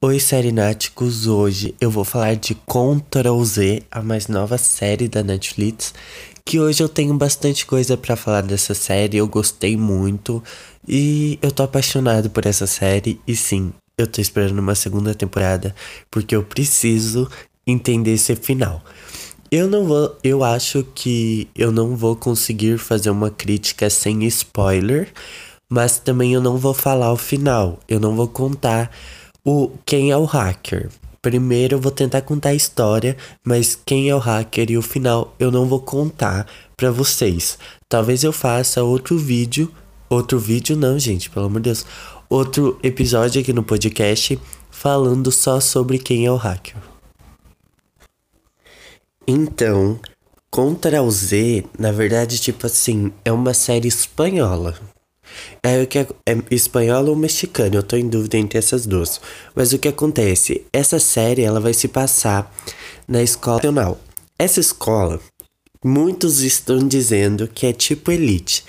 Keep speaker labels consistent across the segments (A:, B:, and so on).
A: Oi, Serináticos! Hoje eu vou falar de Ctrl Z, a mais nova série da Netflix. Que hoje eu tenho bastante coisa para falar dessa série, eu gostei muito e eu tô apaixonado por essa série. E sim, eu tô esperando uma segunda temporada porque eu preciso entender esse final. Eu não vou, eu acho que eu não vou conseguir fazer uma crítica sem spoiler, mas também eu não vou falar o final, eu não vou contar o quem é o hacker. Primeiro eu vou tentar contar a história, mas quem é o hacker e o final eu não vou contar para vocês. Talvez eu faça outro vídeo, outro vídeo não, gente, pelo amor de Deus. Outro episódio aqui no podcast falando só sobre quem é o hacker. Então, Contra o Z, na verdade, tipo assim, é uma série espanhola. É o que é, é espanhola ou mexicana, eu tô em dúvida entre essas duas. Mas o que acontece? Essa série ela vai se passar na escola nacional. Essa escola, muitos estão dizendo que é tipo elite.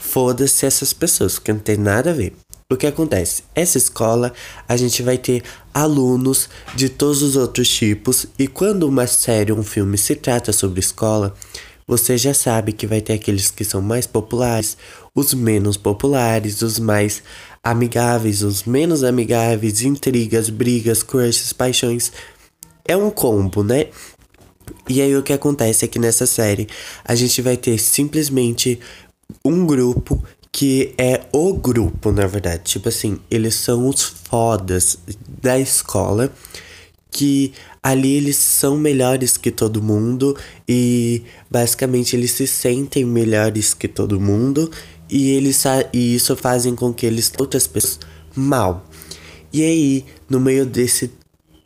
A: Foda-se essas pessoas, porque não tem nada a ver. O que acontece? Essa escola a gente vai ter alunos de todos os outros tipos, e quando uma série um filme se trata sobre escola, você já sabe que vai ter aqueles que são mais populares, os menos populares, os mais amigáveis, os menos amigáveis, intrigas, brigas, crushes, paixões. É um combo, né? E aí o que acontece é que nessa série a gente vai ter simplesmente um grupo que é o grupo, na verdade. Tipo assim, eles são os fodas da escola que ali eles são melhores que todo mundo e basicamente eles se sentem melhores que todo mundo e eles e isso fazem com que eles outras pessoas mal. E aí, no meio desse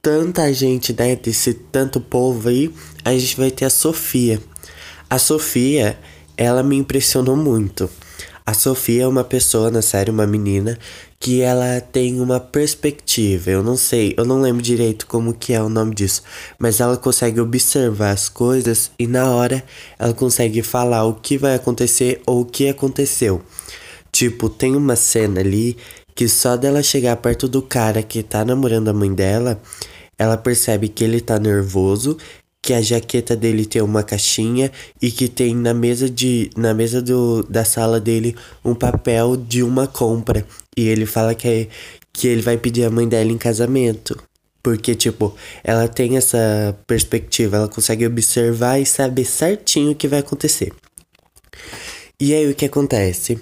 A: tanta gente, né, desse tanto povo aí, a gente vai ter a Sofia. A Sofia, ela me impressionou muito. A Sofia é uma pessoa na série, uma menina, que ela tem uma perspectiva. Eu não sei, eu não lembro direito como que é o nome disso, mas ela consegue observar as coisas e na hora ela consegue falar o que vai acontecer ou o que aconteceu. Tipo, tem uma cena ali que só dela chegar perto do cara que tá namorando a mãe dela, ela percebe que ele tá nervoso que a jaqueta dele tem uma caixinha e que tem na mesa de na mesa do, da sala dele um papel de uma compra. E ele fala que é, que ele vai pedir a mãe dela em casamento. Porque tipo ela tem essa perspectiva ela consegue observar e saber certinho o que vai acontecer. E aí o que acontece?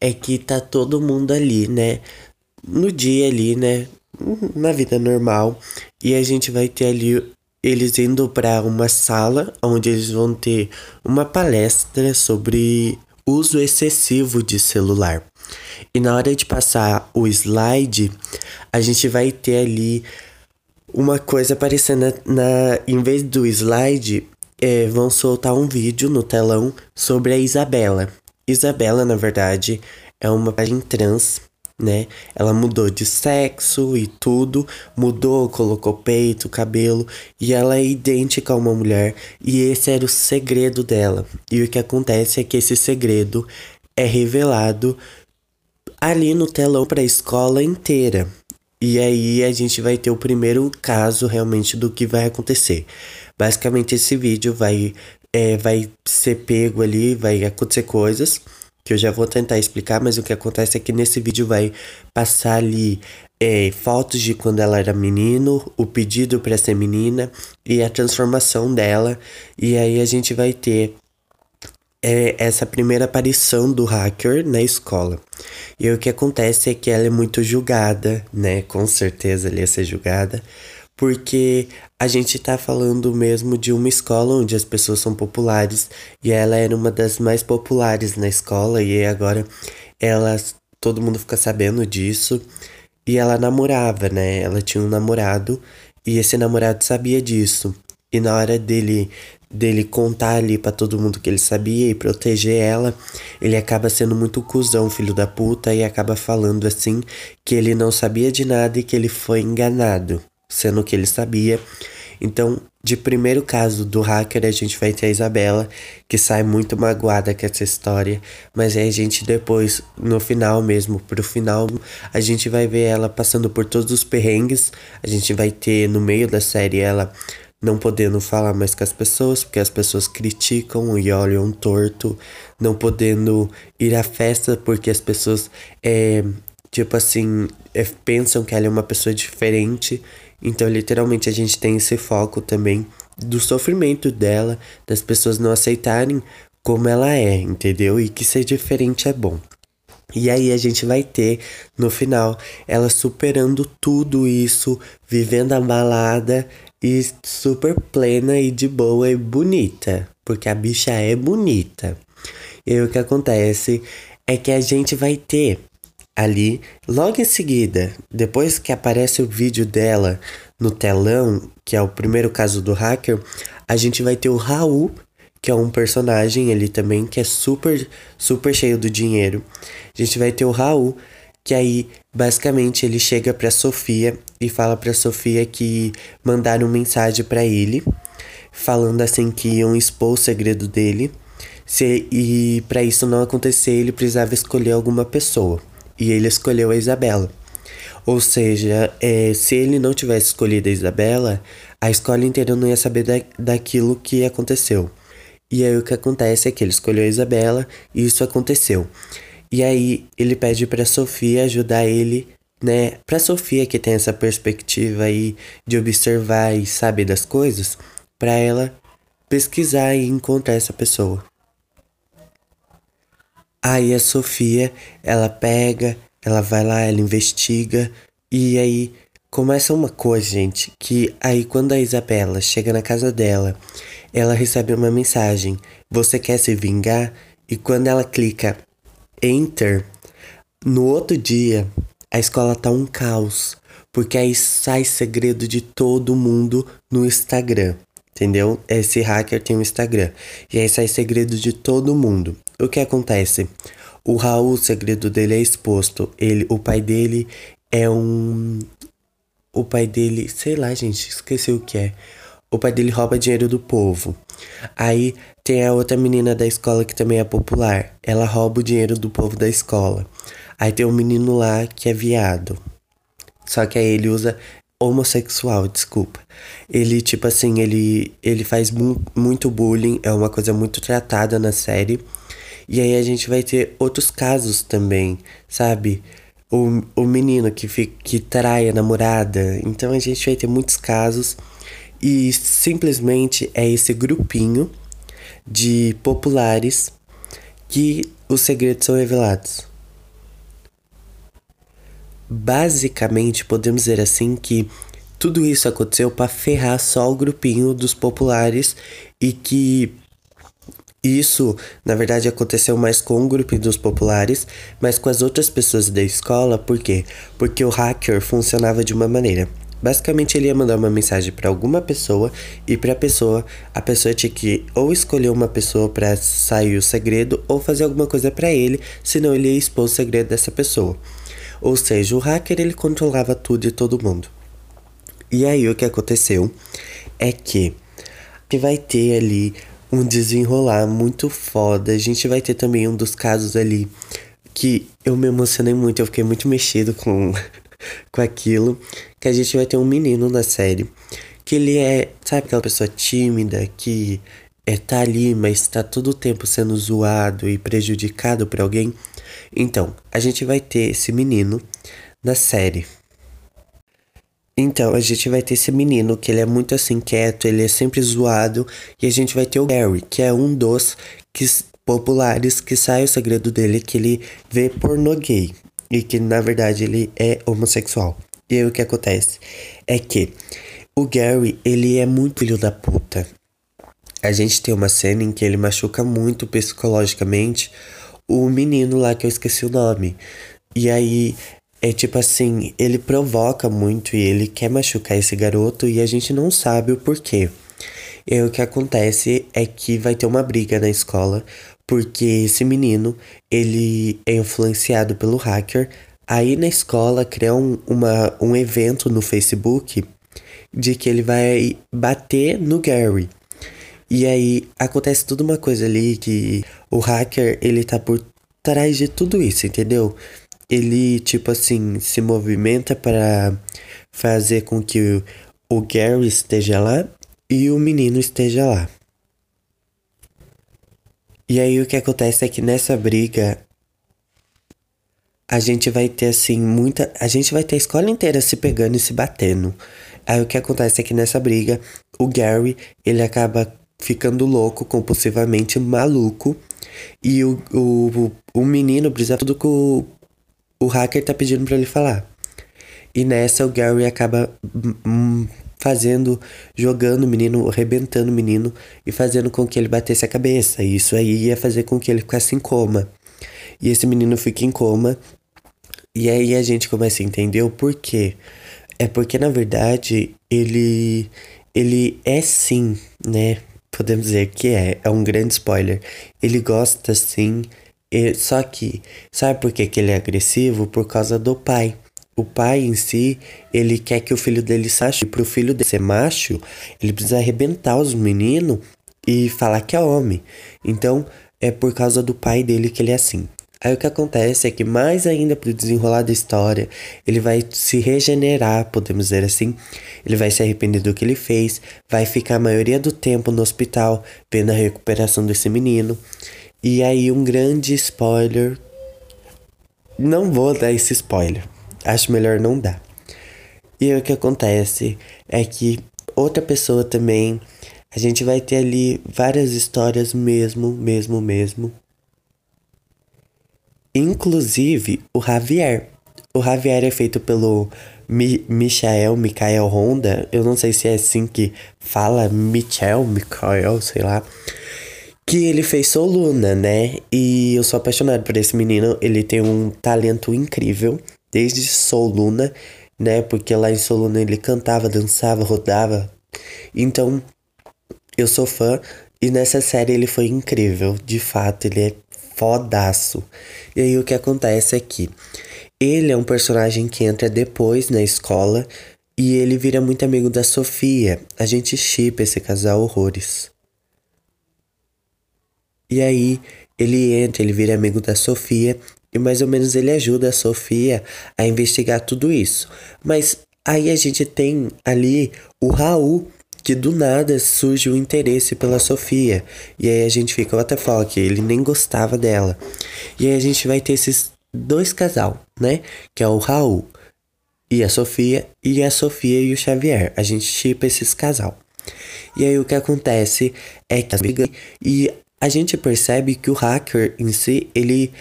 A: É que tá todo mundo ali né? No dia ali né? Na vida normal. E a gente vai ter ali eles indo para uma sala onde eles vão ter uma palestra sobre uso excessivo de celular. E na hora de passar o slide, a gente vai ter ali uma coisa aparecendo na, em vez do slide, é, vão soltar um vídeo no telão sobre a Isabela. Isabela, na verdade, é uma página trans né? Ela mudou de sexo e tudo, mudou, colocou peito, cabelo, e ela é idêntica a uma mulher, e esse era o segredo dela. E o que acontece é que esse segredo é revelado ali no telão para a escola inteira. E aí a gente vai ter o primeiro caso realmente do que vai acontecer. Basicamente esse vídeo vai é, vai ser pego ali, vai acontecer coisas que eu já vou tentar explicar, mas o que acontece é que nesse vídeo vai passar ali é, fotos de quando ela era menino, o pedido para ser menina e a transformação dela, e aí a gente vai ter é, essa primeira aparição do hacker na escola. E o que acontece é que ela é muito julgada, né? Com certeza ela ia ser julgada porque a gente tá falando mesmo de uma escola onde as pessoas são populares e ela era uma das mais populares na escola e agora ela todo mundo fica sabendo disso e ela namorava, né? Ela tinha um namorado e esse namorado sabia disso. E na hora dele dele contar ali para todo mundo que ele sabia e proteger ela, ele acaba sendo muito cuzão, filho da puta, e acaba falando assim que ele não sabia de nada e que ele foi enganado sendo que ele sabia. Então, de primeiro caso do hacker, a gente vai ter a Isabela, que sai muito magoada com essa história. Mas aí a gente depois, no final mesmo, pro final, a gente vai ver ela passando por todos os perrengues. A gente vai ter no meio da série ela não podendo falar mais com as pessoas, porque as pessoas criticam e olham torto, não podendo ir à festa porque as pessoas, é, tipo assim, é, pensam que ela é uma pessoa diferente. Então, literalmente, a gente tem esse foco também do sofrimento dela, das pessoas não aceitarem como ela é, entendeu? E que ser diferente é bom. E aí a gente vai ter no final ela superando tudo isso, vivendo a balada e super plena e de boa e bonita, porque a bicha é bonita. E aí o que acontece é que a gente vai ter ali, logo em seguida, depois que aparece o vídeo dela no telão, que é o primeiro caso do hacker, a gente vai ter o Raul, que é um personagem ali também que é super super cheio do dinheiro. A gente vai ter o Raul que aí basicamente ele chega para Sofia e fala para Sofia que mandaram mensagem para ele falando assim que iam expor o segredo dele. Se, e para isso não acontecer, ele precisava escolher alguma pessoa. E ele escolheu a Isabela. Ou seja, é, se ele não tivesse escolhido a Isabela, a escola inteira não ia saber da, daquilo que aconteceu. E aí o que acontece é que ele escolheu a Isabela e isso aconteceu. E aí ele pede para Sofia ajudar ele, né? Para Sofia que tem essa perspectiva aí de observar e saber das coisas, para ela pesquisar e encontrar essa pessoa. Aí a Sofia, ela pega, ela vai lá, ela investiga e aí começa uma coisa, gente, que aí quando a Isabela chega na casa dela, ela recebe uma mensagem: "Você quer se vingar?" E quando ela clica Enter. No outro dia, a escola tá um caos, porque aí sai segredo de todo mundo no Instagram. Entendeu? Esse hacker tem um Instagram. E aí sai segredo de todo mundo. O que acontece? O Raul, o segredo dele é exposto. Ele, o pai dele é um. O pai dele, sei lá, gente, esqueci o que é. O pai dele rouba dinheiro do povo. Aí tem a outra menina da escola que também é popular. Ela rouba o dinheiro do povo da escola. Aí tem um menino lá que é viado. Só que aí ele usa homossexual, desculpa. Ele, tipo assim, ele, ele faz mu muito bullying, é uma coisa muito tratada na série. E aí a gente vai ter outros casos também, sabe? O, o menino que, fica, que trai a namorada. Então a gente vai ter muitos casos. E simplesmente é esse grupinho de populares que os segredos são revelados. Basicamente, podemos dizer assim que tudo isso aconteceu para ferrar só o grupinho dos populares e que isso, na verdade, aconteceu mais com o grupo dos populares, mas com as outras pessoas da escola, por quê? Porque o hacker funcionava de uma maneira. Basicamente, ele ia mandar uma mensagem para alguma pessoa e para a pessoa, a pessoa tinha que ou escolher uma pessoa para sair o segredo ou fazer alguma coisa para ele, senão ele ia expor o segredo dessa pessoa. Ou seja, o hacker ele controlava tudo e todo mundo. E aí o que aconteceu é que que vai ter ali um desenrolar muito foda. A gente vai ter também um dos casos ali que eu me emocionei muito, eu fiquei muito mexido com com aquilo, que a gente vai ter um menino na série, que ele é, sabe aquela pessoa tímida que é tá ali, mas tá todo o tempo sendo zoado e prejudicado por alguém. Então, a gente vai ter esse menino na série. Então, a gente vai ter esse menino que ele é muito assim quieto, ele é sempre zoado, e a gente vai ter o Gary, que é um dos que, populares que sai o segredo dele que ele vê pornô gay e que na verdade ele é homossexual. E aí o que acontece é que o Gary, ele é muito filho da puta. A gente tem uma cena em que ele machuca muito psicologicamente o menino lá que eu esqueci o nome. E aí é tipo assim, ele provoca muito e ele quer machucar esse garoto e a gente não sabe o porquê. E aí o que acontece é que vai ter uma briga na escola porque esse menino, ele é influenciado pelo hacker. Aí na escola cria um, uma, um evento no Facebook de que ele vai bater no Gary. E aí acontece tudo uma coisa ali que o hacker, ele tá por trás de tudo isso, entendeu? Ele, tipo assim, se movimenta para fazer com que o, Gary esteja lá e o menino esteja lá. E aí o que acontece é que nessa briga a gente vai ter assim muita, a gente vai ter a escola inteira se pegando e se batendo. Aí o que acontece é que nessa briga o Gary, ele acaba ficando louco, compulsivamente maluco, e o, o, o menino precisa tudo que o, hacker tá pedindo para ele falar. E nessa o Gary acaba hum, fazendo, jogando o menino, arrebentando o menino e fazendo com que ele batesse a cabeça. E isso aí ia fazer com que ele ficasse em coma. E esse menino fica em coma. E aí a gente começa a entender o porquê. É porque na verdade ele ele é sim, né? Podemos dizer que é, é um grande spoiler. Ele gosta sim, só que sabe por que, que ele é agressivo? Por causa do pai o pai em si, ele quer que o filho dele seja. E pro filho dele ser macho, ele precisa arrebentar os meninos e falar que é homem. Então, é por causa do pai dele que ele é assim. Aí o que acontece é que mais ainda pro desenrolar da história, ele vai se regenerar, podemos dizer assim. Ele vai se arrepender do que ele fez, vai ficar a maioria do tempo no hospital vendo a recuperação desse menino. E aí um grande spoiler. Não vou dar esse spoiler, acho melhor não dar. E o que acontece é que outra pessoa também, a gente vai ter ali várias histórias mesmo, mesmo, mesmo. Inclusive o Javier. O Javier é feito pelo Mi Michael, Michael Honda. Eu não sei se é assim que fala, Michael, Michael, sei lá. Que ele fez Soluna, né? E eu sou apaixonado por esse menino. Ele tem um talento incrível desde Soluna, né? Porque lá em Soluna ele cantava, dançava, rodava. Então, eu sou fã e nessa série ele foi incrível. De fato, ele é fodaço. E aí o que acontece é que ele é um personagem que entra depois na escola e ele vira muito amigo da Sofia. A gente chipa esse casal horrores. E aí ele entra, ele vira amigo da Sofia e mais ou menos ele ajuda a Sofia a investigar tudo isso. Mas aí a gente tem ali o Raul, que do nada surge o interesse pela Sofia. E aí a gente fica, what the fuck, ele nem gostava dela. E aí a gente vai ter esses dois casal, né? Que é o Raul e a Sofia, e a Sofia e o Xavier. A gente chipa esses casal. E aí o que acontece é que e a gente percebe que o hacker em si, ele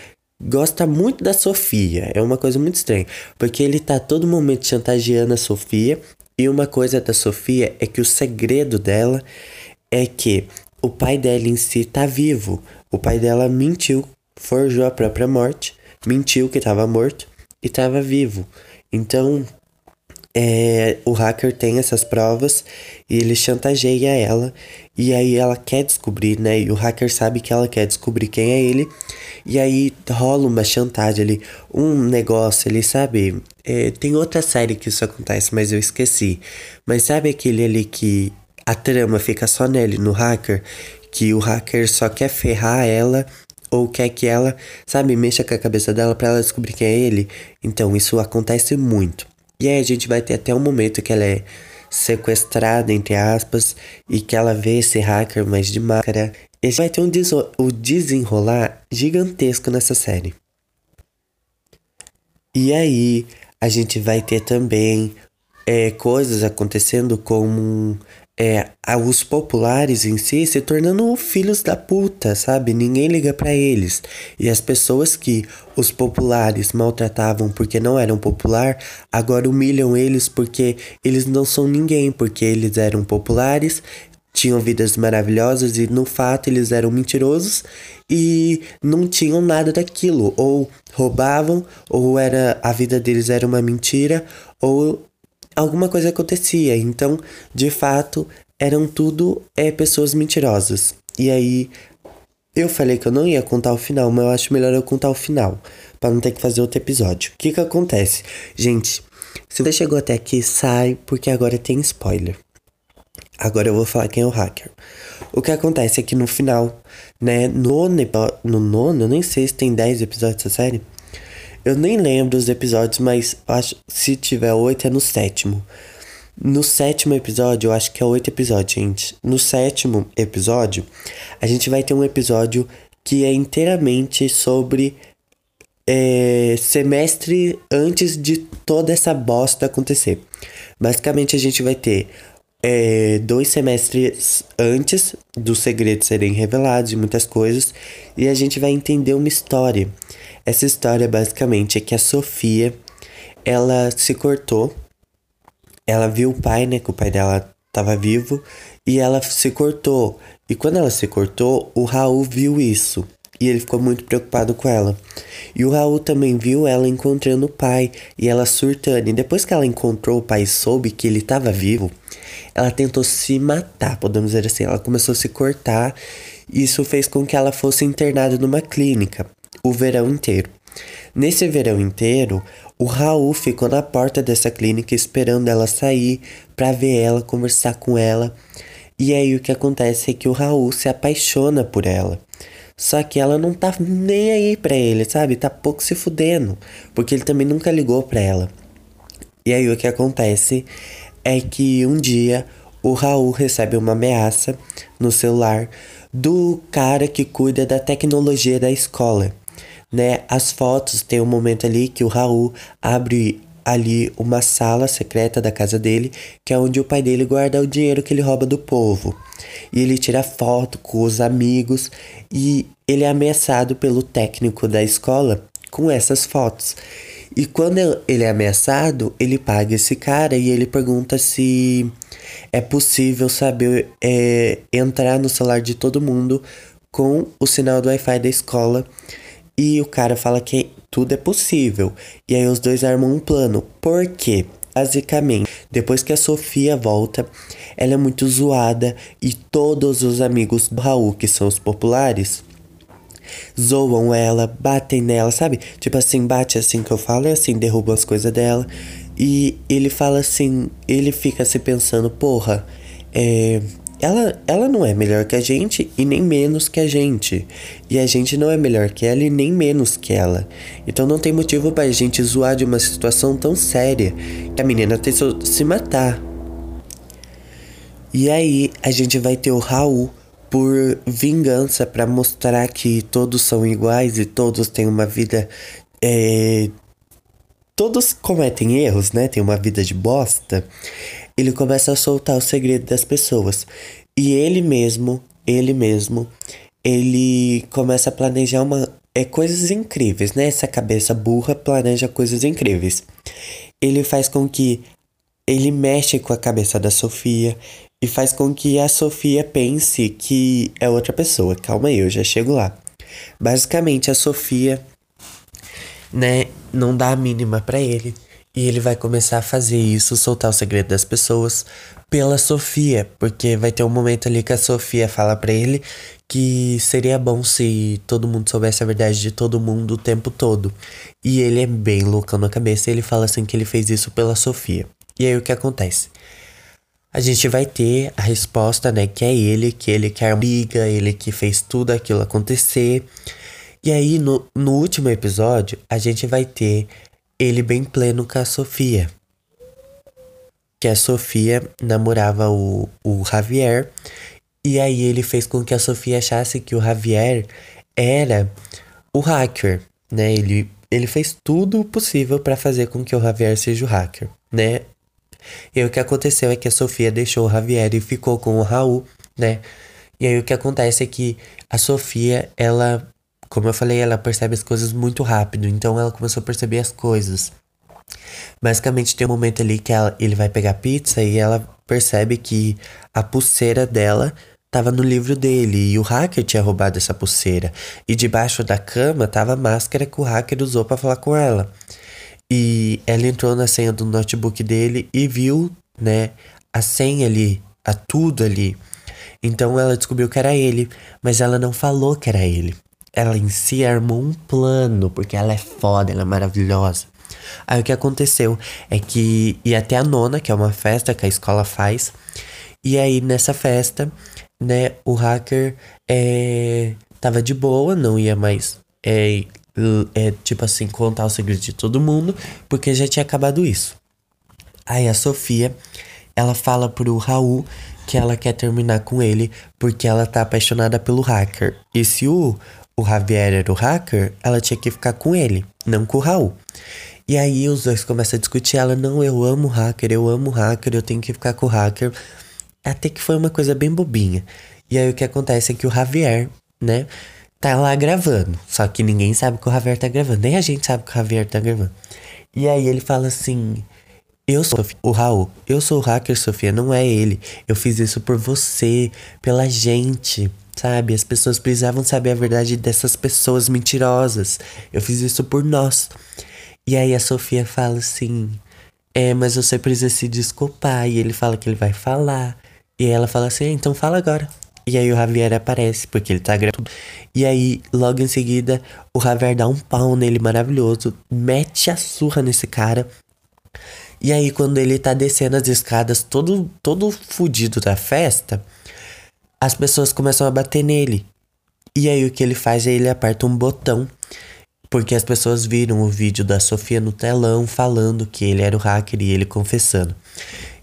A: gosta muito da Sofia. É uma coisa muito estranha, porque ele tá todo momento chantageando a Sofia. E uma coisa da Sofia é que o segredo dela é que o pai dela em si tá vivo. O pai dela mentiu, forjou a própria morte, mentiu que estava morto e estava vivo. Então, é, o hacker tem essas provas e ele chantageia ela. E aí ela quer descobrir, né? E o hacker sabe que ela quer descobrir quem é ele. E aí rola uma chantagem ali, um negócio ali, sabe? É, tem outra série que isso acontece, mas eu esqueci. Mas sabe aquele ali que a trama fica só nele, no hacker? Que o hacker só quer ferrar ela ou quer que ela, sabe, mexa com a cabeça dela para ela descobrir quem é ele. Então isso acontece muito. E aí a gente vai ter até um momento que ela é sequestrada, entre aspas, e que ela vê esse hacker mais de máscara. E vai ter um o desenrolar gigantesco nessa série. E aí a gente vai ter também é, coisas acontecendo como é, os populares em si se tornando filhos da puta, sabe? Ninguém liga para eles. E as pessoas que os populares maltratavam porque não eram popular, agora humilham eles porque eles não são ninguém, porque eles eram populares, tinham vidas maravilhosas e no fato eles eram mentirosos e não tinham nada daquilo, ou roubavam, ou era a vida deles era uma mentira, ou alguma coisa acontecia. Então, de fato, eram tudo é, pessoas mentirosas. E aí, eu falei que eu não ia contar o final, mas eu acho melhor eu contar o final, para não ter que fazer outro episódio. O que que acontece? Gente, Se você chegou até aqui, sai, porque agora tem spoiler. Agora eu vou falar quem é o hacker. O que acontece é que no final, né, no, no nono, eu nem sei se tem 10 episódios dessa série. Eu nem lembro os episódios, mas acho se tiver oito é no sétimo. No sétimo episódio, eu acho que é oito episódios, gente. No sétimo episódio, a gente vai ter um episódio que é inteiramente sobre é, semestre antes de toda essa bosta acontecer. Basicamente, a gente vai ter é, dois semestres antes dos segredos serem revelados e muitas coisas, e a gente vai entender uma história. Essa história basicamente é que a Sofia ela se cortou, ela viu o pai, né? Que o pai dela estava vivo, e ela se cortou. E quando ela se cortou, o Raul viu isso. E ele ficou muito preocupado com ela. E o Raul também viu ela encontrando o pai e ela surtando. E depois que ela encontrou o pai e soube que ele estava vivo, ela tentou se matar, podemos dizer assim. Ela começou a se cortar. Isso fez com que ela fosse internada numa clínica o verão inteiro. Nesse verão inteiro, o Raul ficou na porta dessa clínica esperando ela sair para ver ela, conversar com ela. E aí o que acontece é que o Raul se apaixona por ela. Só que ela não tá nem aí pra ele, sabe? Tá pouco se fudendo. Porque ele também nunca ligou pra ela. E aí o que acontece é que um dia o Raul recebe uma ameaça no celular do cara que cuida da tecnologia da escola. Né? As fotos tem um momento ali que o Raul abre ali uma sala secreta da casa dele, que é onde o pai dele guarda o dinheiro que ele rouba do povo. E ele tira foto com os amigos e ele é ameaçado pelo técnico da escola com essas fotos. E quando ele é ameaçado, ele paga esse cara e ele pergunta se é possível saber é, entrar no celular de todo mundo com o sinal do Wi-Fi da escola. E o cara fala que tudo é possível. E aí os dois armam um plano. Por quê? Basicamente, depois que a Sofia volta, ela é muito zoada e todos os amigos do Raul, que são os populares, zoam ela, batem nela, sabe? Tipo assim, bate assim que eu falo, é assim, derrubam as coisas dela. E ele fala assim, ele fica se pensando, porra, é, ela, ela não é melhor que a gente e nem menos que a gente. E a gente não é melhor que ela e nem menos que ela. Então não tem motivo pra gente zoar de uma situação tão séria que a menina que se matar. E aí a gente vai ter o Raul por vingança para mostrar que todos são iguais e todos têm uma vida. É, todos cometem erros, né? Tem uma vida de bosta. Ele começa a soltar o segredo das pessoas. E ele mesmo, ele mesmo, ele começa a planejar uma. É coisas incríveis, né? Essa cabeça burra planeja coisas incríveis. Ele faz com que ele mexe com a cabeça da Sofia, e faz com que a Sofia pense que é outra pessoa. Calma aí, eu já chego lá. Basicamente, a Sofia, né, não dá a mínima para ele. E ele vai começar a fazer isso, soltar o segredo das pessoas pela Sofia, porque vai ter um momento ali que a Sofia fala para ele que seria bom se todo mundo soubesse a verdade de todo mundo o tempo todo. E ele é bem loucão na cabeça, ele fala assim que ele fez isso pela Sofia. E aí o que acontece? a gente vai ter a resposta, né? Que é ele, que ele quer briga, ele que fez tudo aquilo acontecer. E aí, no, no último episódio, a gente vai ter ele bem pleno com a Sofia. Que a Sofia namorava o, o Javier. E aí ele fez com que a Sofia achasse que o Javier era o hacker, né? Ele, ele fez tudo possível para fazer com que o Javier seja o hacker, né? E o que aconteceu é que a Sofia deixou o Javier e ficou com o Raul, né? E aí o que acontece é que a Sofia, ela, como eu falei, ela percebe as coisas muito rápido, então ela começou a perceber as coisas. Basicamente tem um momento ali que ela, ele vai pegar pizza e ela percebe que a pulseira dela tava no livro dele e o hacker tinha roubado essa pulseira. E debaixo da cama tava a máscara que o hacker usou para falar com ela. E ela entrou na senha do notebook dele e viu, né, a senha ali, a tudo ali. Então ela descobriu que era ele, mas ela não falou que era ele. Ela em si armou um plano, porque ela é foda, ela é maravilhosa. Aí o que aconteceu é que ia até a nona, que é uma festa que a escola faz. E aí nessa festa, né, o hacker é, tava de boa, não ia mais é, é, tipo assim, contar o segredo de todo mundo, porque já tinha acabado isso. Aí a Sofia, ela fala pro Raul que ela quer terminar com ele porque ela tá apaixonada pelo hacker. E se o, o Javier era o hacker, ela tinha que ficar com ele, não com o Raul. E aí os dois começam a discutir. Ela, não, eu amo o hacker, eu amo o hacker, eu tenho que ficar com o hacker. Até que foi uma coisa bem bobinha. E aí o que acontece é que o Javier, né, tá lá gravando. Só que ninguém sabe que o Javier tá gravando. Nem a gente sabe que o Javier tá gravando. E aí ele fala assim: Eu sou o Raul, eu sou o hacker, Sofia, não é ele. Eu fiz isso por você, pela gente. Sabe? As pessoas precisavam saber a verdade dessas pessoas mentirosas. Eu fiz isso por nós. E aí a Sofia fala assim: É, mas você precisa se desculpar. E ele fala que ele vai falar. E ela fala assim: é, Então fala agora. E aí o Javier aparece, porque ele tá gravando. E aí, logo em seguida, o Javier dá um pau nele maravilhoso, mete a surra nesse cara. E aí, quando ele tá descendo as escadas, todo, todo fudido da festa, as pessoas começam a bater nele. E aí, o que ele faz é ele aperta um botão. Porque as pessoas viram o vídeo da Sofia no telão falando que ele era o hacker e ele confessando.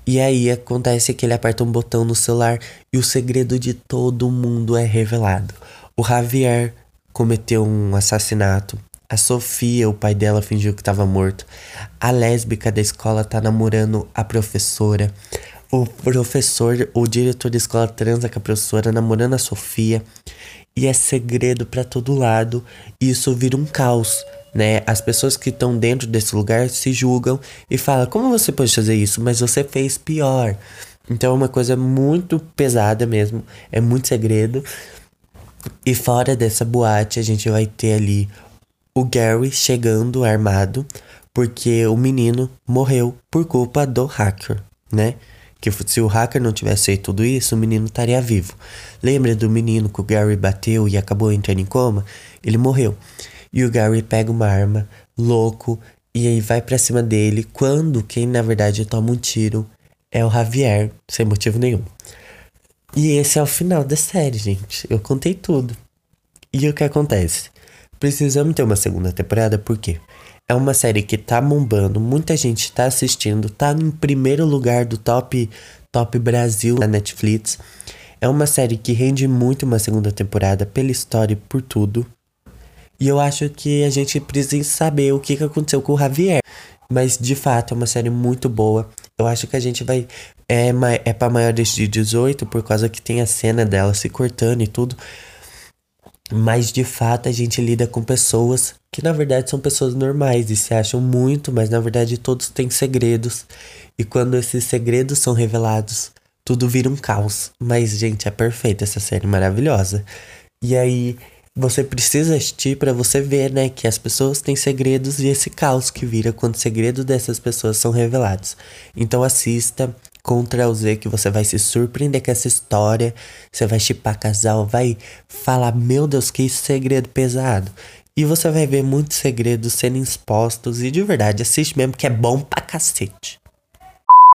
A: E aí acontece que ele aperta um botão no celular e o segredo de todo mundo é revelado. O Javier cometeu um assassinato. A Sofia, o pai dela, fingiu que estava morto. A lésbica da escola tá namorando a professora. O professor, o diretor da escola transa com a professora, namorando a Sofia. E é segredo para todo lado. E isso vira um caos né? As pessoas que estão dentro desse lugar se julgam e falam: como você pode fazer isso? Mas você fez pior. Então é uma coisa muito pesada mesmo, é muito segredo. E fora dessa boate, a gente vai ter ali o Gary chegando armado, porque o menino morreu por culpa do hacker, né? Que se o hacker não tivesse feito tudo isso, o menino estaria vivo. Lembra do menino que o Gary bateu e acabou entrando em coma? Ele morreu. E o Gary pega uma arma, louco, e aí vai para cima dele, quando quem na verdade toma um tiro é o Javier, sem motivo nenhum. E esse é o final da série, gente. Eu contei tudo. E o que acontece? Precisamos ter uma segunda temporada porque é uma série que tá bombando, muita gente tá assistindo, tá em primeiro lugar do top top Brasil na Netflix. É uma série que rende muito uma segunda temporada pela história e por tudo. E eu acho que a gente precisa saber o que, que aconteceu com o Javier. Mas de fato é uma série muito boa. Eu acho que a gente vai. É, é pra maiores de 18, por causa que tem a cena dela se cortando e tudo. Mas de fato a gente lida com pessoas que na verdade são pessoas normais e se acham muito, mas na verdade todos têm segredos. E quando esses segredos são revelados, tudo vira um caos. Mas, gente, é perfeita essa série maravilhosa. E aí você precisa assistir para você ver, né, que as pessoas têm segredos e esse caos que vira quando os segredos dessas pessoas são revelados. Então assista O Z que você vai se surpreender com essa história, você vai chipar casal, vai falar, meu Deus, que segredo pesado. E você vai ver muitos segredos sendo expostos e de verdade assiste mesmo que é bom pra cacete.